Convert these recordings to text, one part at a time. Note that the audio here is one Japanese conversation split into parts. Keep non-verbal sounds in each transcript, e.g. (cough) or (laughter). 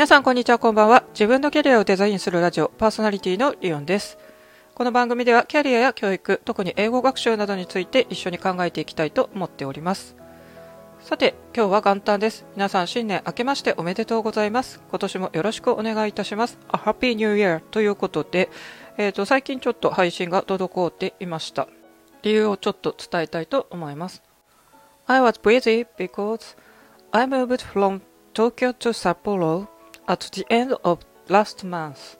皆さんこんにちはこんばんは。自分のキャリアをデザインするラジオパーソナリティのリオンです。この番組ではキャリアや教育特に英語学習などについて一緒に考えていきたいと思っております。さて今日は元旦です。皆さん新年明けましておめでとうございます。今年もよろしくお願いいたします。A Happy New Year ということで、えーと、最近ちょっと配信が滞っていました。理由をちょっと伝えたいと思います。I was busy because I moved from Tokyo to Sapporo at the end of last month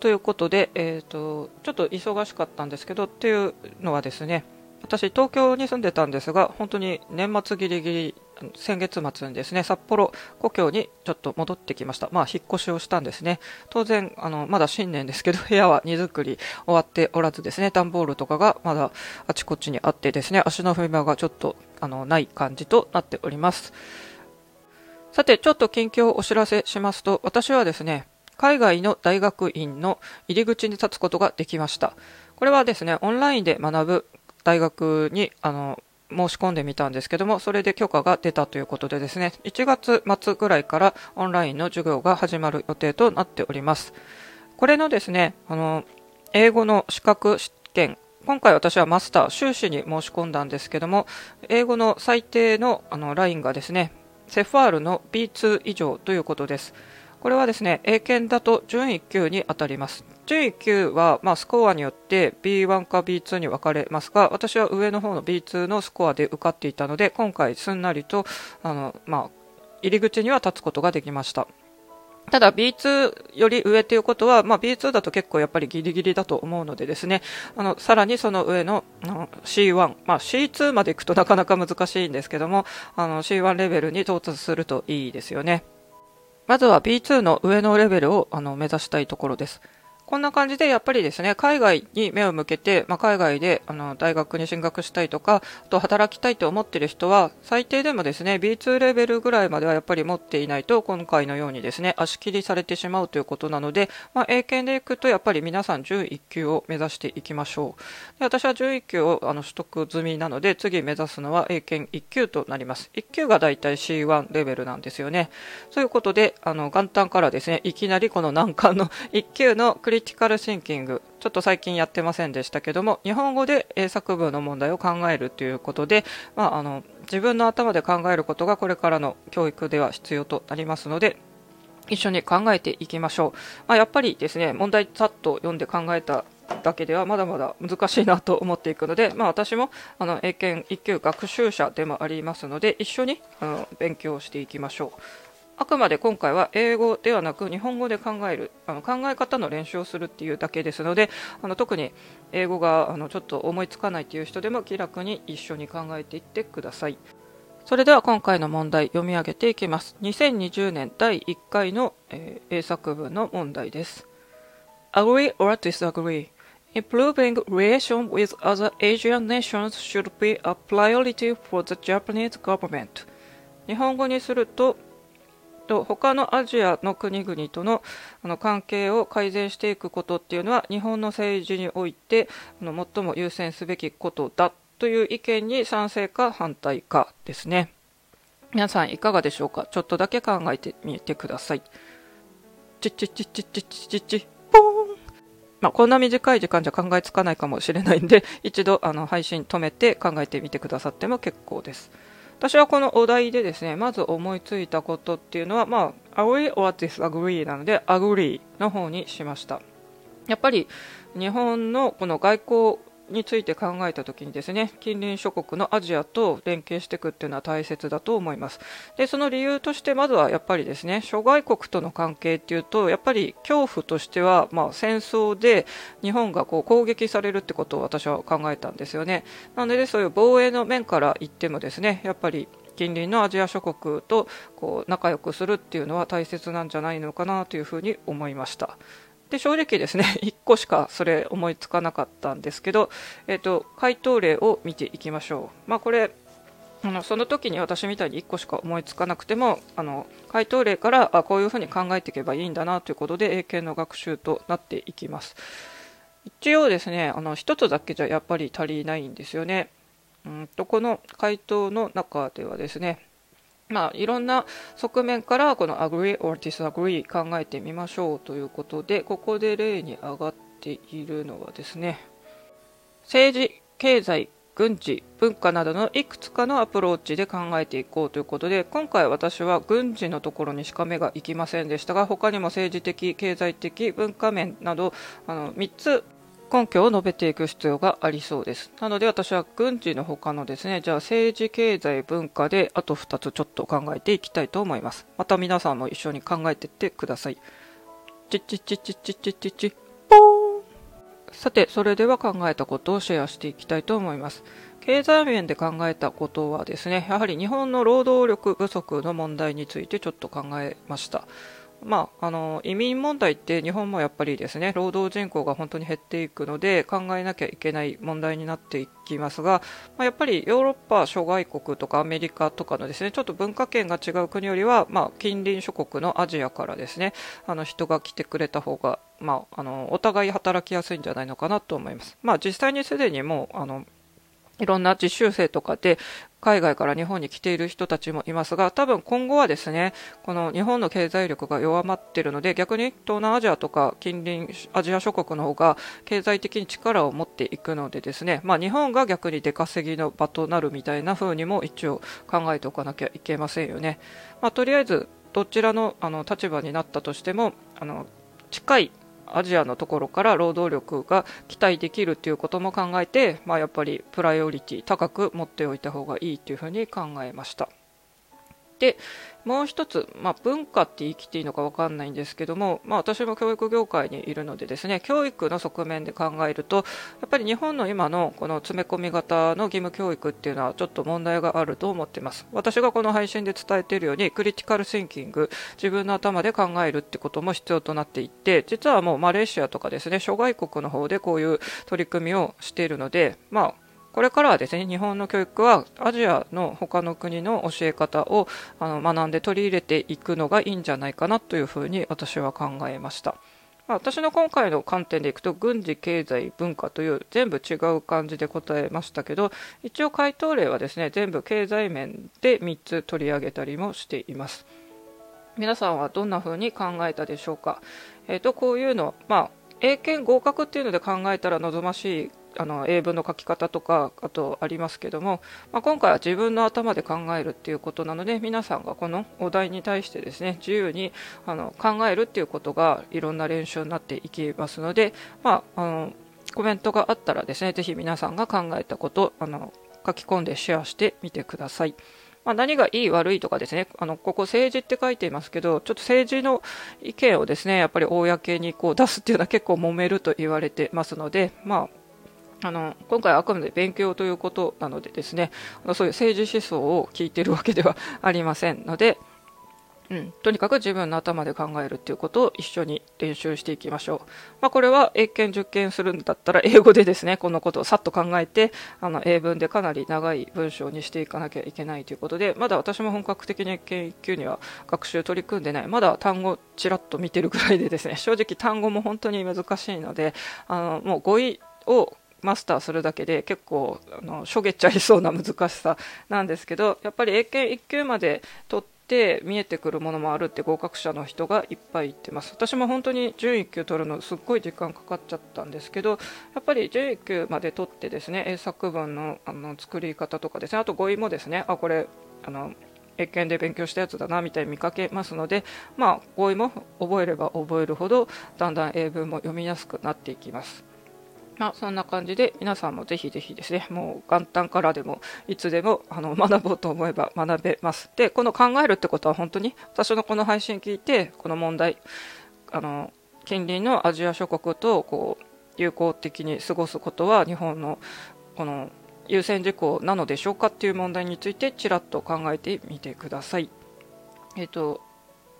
ということで、えーと、ちょっと忙しかったんですけどっていうのはですね私東京に住んでたんですが本当に年末ギリギリ先月末にですね札幌故郷にちょっと戻ってきました。まあ引っ越しをしたんですね。当然あのまだ新年ですけど (laughs) 部屋は荷造り終わっておらずですね段ボールとかがまだあちこちにあってですね足の踏み場がちょっとあのない感じとなっております。さて、ちょっと近況をお知らせしますと、私はですね、海外の大学院の入り口に立つことができました。これはですね、オンラインで学ぶ大学に、あの、申し込んでみたんですけども、それで許可が出たということでですね、1月末ぐらいからオンラインの授業が始まる予定となっております。これのですね、あの、英語の資格試験、今回私はマスター修士に申し込んだんですけども、英語の最低のあのラインがですね、セファールの B2 以上ということです。これはですね、英検だと準1級に当たります。準1級は、まあ、スコアによって B1 か B2 に分かれますが、私は上の方の B2 のスコアで受かっていたので、今回すんなりと、あの、まあ、入り口には立つことができました。ただ B2 より上ということは、まあ、B2 だと結構やっぱりギリギリだと思うのでですね、あの、さらにその上の C1、まあ、C2 まで行くとなかなか難しいんですけども、あの C1 レベルに到達するといいですよね。まずは B2 の上のレベルをあの目指したいところです。こんな感じでやっぱりですね、海外に目を向けて、まあ、海外であの大学に進学したいとか、あと働きたいと思っている人は、最低でもですね、B2 レベルぐらいまではやっぱり持っていないと、今回のようにですね、足切りされてしまうということなので、まあ、英検でいくとやっぱり皆さん11級を目指していきましょう。で私は11級をあの取得済みなので、次目指すのは英検1級となります。1級がだいたい C1 レベルなんですよね。そういうことで、あの元旦からですね、いきなりこの難関の1級のクリリティカルシンキング、ちょっと最近やってませんでしたけども、日本語で英作文の問題を考えるということで、まあ、あの自分の頭で考えることがこれからの教育では必要となりますので、一緒に考えていきましょう。まあ、やっぱりですね、問題さっと読んで考えただけではまだまだ難しいなと思っていくので、まあ、私もあの英検1級学習者でもありますので一緒にあの勉強していきましょう。あくまで今回は英語ではなく日本語で考えるあの考え方の練習をするっていうだけですのであの特に英語があのちょっと思いつかないという人でも気楽に一緒に考えていってください。それでは今回の問題読み上げていきます。2020年第1回の、えー、英作文の問題です。Agree or disagree? Improving relations with other Asian nations should be a priority for the Japanese government. 日本語にするとと他のアジアの国々とのあの関係を改善していくことっていうのは日本の政治においてあの最も優先すべきことだという意見に賛成か反対かですね。皆さんいかがでしょうか？ちょっとだけ考えてみてください。チッチッチッチッチッチッチッ。ポーン。まあ、こんな短い時間じゃ考えつかないかもしれないんで一度あの配信止めて考えてみてくださっても結構です。私はこのお題でですね、まず思いついたことっていうのは、まあ、agree or disagree なので、agree の方にしました。やっぱり日本のこの外交について考えたときにですね近隣諸国のアジアと連携していくっていうのは大切だと思いますでその理由としてまずはやっぱりですね諸外国との関係っていうとやっぱり恐怖としては、まあ、戦争で日本がこう攻撃されるってことを私は考えたんですよねなのでそういう防衛の面から言ってもですねやっぱり近隣のアジア諸国とこう仲良くするっていうのは大切なんじゃないのかなというふうに思いました。で正直ですね (laughs) 1個しかそれ思いつかなかったんですけど、えーと、回答例を見ていきましょう、まあ、これあのその時に私みたいに1個しか思いつかなくてもあの回答例からあこういうふうに考えていけばいいんだなということで英検の学習となっていきます。一応ですねあの1つだけじゃやっぱり足りないんですよね。うんとこの回答の中ではですねまあ、いろんな側面からこの agree or disagree 考えてみましょうということでここで例に上がっているのはですね政治経済軍事文化などのいくつかのアプローチで考えていこうということで今回私は軍事のところにしか目が行きませんでしたが他にも政治的経済的文化面などあの3つ根拠を述べていく必要がありそうです。なので私は軍事の他のですね、じゃあ政治、経済、文化であと2つちょっと考えていきたいと思います。また皆さんも一緒に考えていってください。チッチッチッチッチッチッチッチッポーンさて、それでは考えたことをシェアしていきたいと思います。経済面で考えたことはですね、やはり日本の労働力不足の問題についてちょっと考えました。まあ、あの移民問題って日本もやっぱりですね労働人口が本当に減っていくので考えなきゃいけない問題になっていきますが、まあ、やっぱりヨーロッパ諸外国とかアメリカとかのですねちょっと文化圏が違う国よりは、まあ、近隣諸国のアジアからですねあの人が来てくれた方がまあ、あのお互い働きやすいんじゃないのかなと思います。まあ、実際にすでにもうあのいろんな実習生とかで海外から日本に来ている人たちもいますが、多分今後はですね、この日本の経済力が弱まっているので、逆に東南アジアとか近隣アジア諸国の方が経済的に力を持っていくのでですね、まあ日本が逆に出稼ぎの場となるみたいな風にも一応考えておかなきゃいけませんよね。まあとりあえずどちらのあの立場になったとしても、あの近いアジアのところから労働力が期待できるということも考えて、まあ、やっぱりプライオリティ高く持っておいた方がいいというふうに考えました。でもう一つ、まあ、文化って言い切っていいのか分かんないんですけども、まあ、私も教育業界にいるのでですね教育の側面で考えるとやっぱり日本の今のこの詰め込み型の義務教育っていうのはちょっと問題があると思ってます。私がこの配信で伝えているようにクリティカルシンキング自分の頭で考えるってことも必要となっていて実はもうマレーシアとかですね諸外国の方でこういう取り組みをしているのでまあこれからはですね、日本の教育はアジアの他の国の教え方をあの学んで取り入れていくのがいいんじゃないかなというふうに私は考えました。私の今回の観点でいくと軍事、経済、文化という全部違う感じで答えましたけど一応回答例はですね全部経済面で3つ取り上げたりもしています皆さんはどんな風に考えたでしょうか、えー、とこういうの、まあ、英検合格っていうので考えたら望ましいあの英文の書き方とかあとありますけども、まあ、今回は自分の頭で考えるっていうことなので皆さんがこのお題に対してですね自由にあの考えるっていうことがいろんな練習になっていきますので、まあ、あのコメントがあったらですねぜひ皆さんが考えたことあの書き込んでシェアしてみてください。まあ、何がいい悪いとかですね、あの、ここ政治って書いていますけど、ちょっと政治の意見をですね、やっぱり公にこう出すっていうのは結構揉めると言われてますので、まあ、あの今回はあくまで勉強ということなのでですねそういう政治思想を聞いているわけではありませんので、うん、とにかく自分の頭で考えるということを一緒に練習していきましょう。まあ、これは英検受験するんだったら英語でですね、このことをさっと考えて、あの英文でかなり長い文章にしていかなきゃいけないということで、まだ私も本格的に英検1級には学習取り組んでない。まだ単語ちらっと見てるぐらいでですね、正直単語も本当に難しいので、あのもう語彙をマスターするだけで結構あのしょげちゃいそうな難しさなんですけどやっぱり英検1級まで取って見えてくるものもあるって合格者の人がいっぱい言ってます私も本当に準1級取るのすっごい時間かかっちゃったんですけどやっぱり準1級まで取ってですね英作文のあの作り方とかですねあと語彙もですねあこれあの英検で勉強したやつだなみたいに見かけますので、まあ、語彙も覚えれば覚えるほどだんだん英文も読みやすくなっていきます。まあ、そんな感じで皆さんもぜひぜひですね、もう元旦からでもいつでもあの学ぼうと思えば学べます。で、この考えるってことは本当に私のこの配信聞いて、この問題、あの、近隣のアジア諸国とこう友好的に過ごすことは日本のこの優先事項なのでしょうかっていう問題についてちらっと考えてみてください。えっ、と、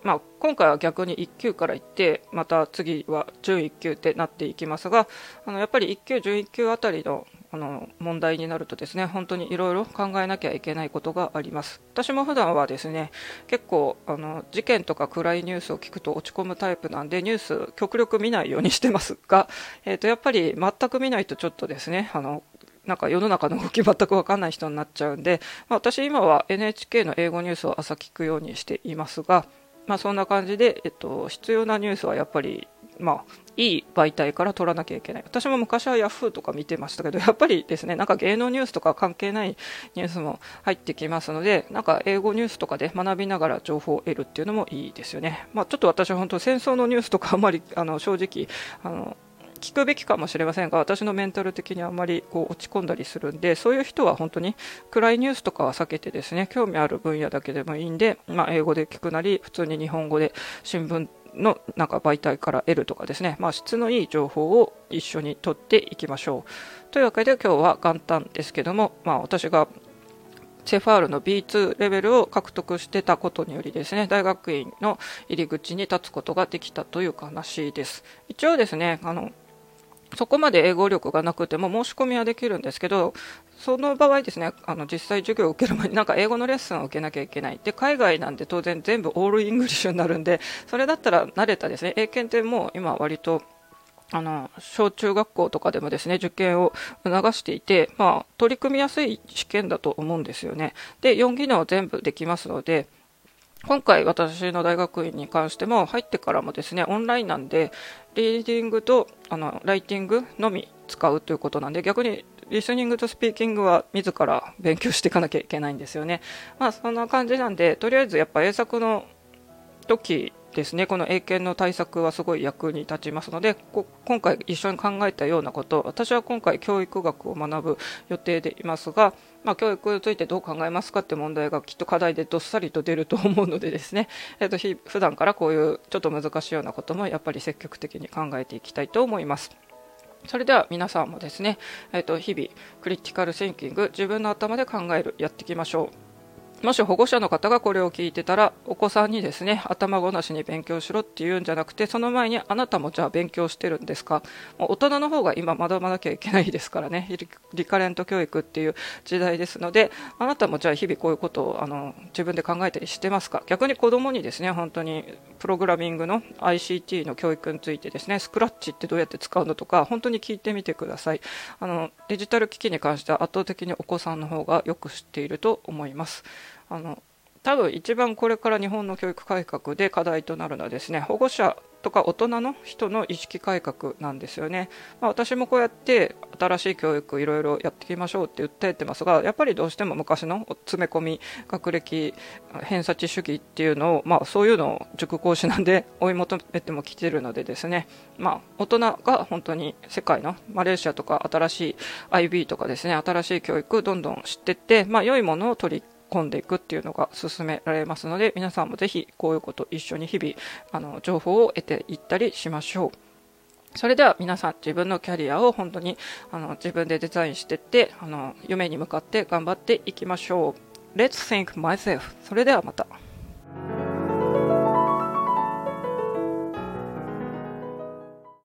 まあ、今回は逆に1級からいってまた次は準1級ってなっていきますがあのやっぱり1級、準1級あたりのあの問題になるとですね本当にいろいろ考えなきゃいけないことがあります。私も普段はですね結構あの事件とか暗いニュースを聞くと落ち込むタイプなんでニュース極力見ないようにしてますが、えー、とやっぱり全く見ないとちょっとですねあのなんか世の中の動き全く分かんない人になっちゃうんで、まあ、私今は NHK の英語ニュースを朝聞くようにしていますが、まあ、そんな感じで、えっと、必要なニュースはやっぱり、まあ、いい媒体から取らなきゃいけない。私も昔はヤフーとか見てましたけど、やっぱりですね、なんか芸能ニュースとか関係ないニュースも入ってきますので、なんか英語ニュースとかで学びながら情報を得るっていうのもいいですよね。まあ、ちょっと私は本当戦争のニュースとかあんまり、あの、正直、あの、聞くべきかもしれませんが私のメンタル的にあまりこう落ち込んだりするんでそういう人は本当に暗いニュースとかは避けてですね興味ある分野だけでもいいんで、まあ、英語で聞くなり普通に日本語で新聞のなんか媒体から得るとかですね、まあ、質のいい情報を一緒に取っていきましょう。というわけで今日は元旦ですけども、まあ、私がCEFR の B2 レベルを獲得してたことによりですね、大学院の入り口に立つことができたという話です。一応ですね、あの、そこまで英語力がなくても申し込みはできるんですけど、その場合ですね、あの実際授業を受ける前になんか英語のレッスンを受けなきゃいけない。で、海外なんで当然全部 all English になるんで、それだったら慣れたですね、英検ってもう今割とあの、小中学校とかでもですね、受験を促していて、まあ、取り組みやすい試験だと思うんですよね。で、4技能全部できますので、今回私の大学院に関しても入ってからもですねオンラインなんでリーディングとあのライティングのみ使うということなんで逆にリスニングとスピーキングは自ら勉強していかなきゃいけないんですよね。まあそんな感じなんでとりあえずやっぱ英作の時ですねこの英検の対策はすごい役に立ちますので今回一緒に考えたようなこと私は今回教育学を学ぶ予定でいますが、まあ、教育についてどう考えますかって問題がきっと課題でどっさりと出ると思うのでですね、(laughs) えー、と普段からこういうちょっと難しいようなこともやっぱり積極的に考えていきたいと思います。それでは皆さんもですね、えー、と日々クリティカルシンキング自分の頭で考えるやっていきましょう。もし保護者の方がこれを聞いてたら、お子さんにですね、頭ごなしに勉強しろっていうんじゃなくて、その前にあなたもじゃあ勉強してるんですか？大人の方が今学ばなきゃいけないですからね、リカレント教育っていう時代ですので、あなたもじゃあ日々こういうことをあの自分で考えたりしてますか？逆に子供にですね、本当にプログラミングの ICT の教育についてですね、スクラッチってどうやって使うのとか、本当に聞いてみてください。あの、デジタル機器に関しては圧倒的にお子さんの方がよく知っていると思います。あの多分一番これから日本の教育改革で課題となるのはですね保護者とか大人の人の意識改革なんですよね、まあ、私もこうやって新しい教育いろいろやっていきましょうって訴えてますがやっぱりどうしても昔の詰め込み学歴偏差値主義っていうのを、まあ、そういうのを塾講師なんで (laughs) 追い求めてもきてるのでですね、まあ、大人が本当に世界のマレーシアとか新しい IB とかですね新しい教育どんどん知ってって、まあ、良いものを取り込んでいくっていうのが勧められますので皆さんもぜひこういうこと一緒に日々あの情報を得ていったりしましょう。それでは皆さん自分のキャリアを本当にあの自分でデザインしていってあの夢に向かって頑張っていきましょう。Let's think myself それではまた。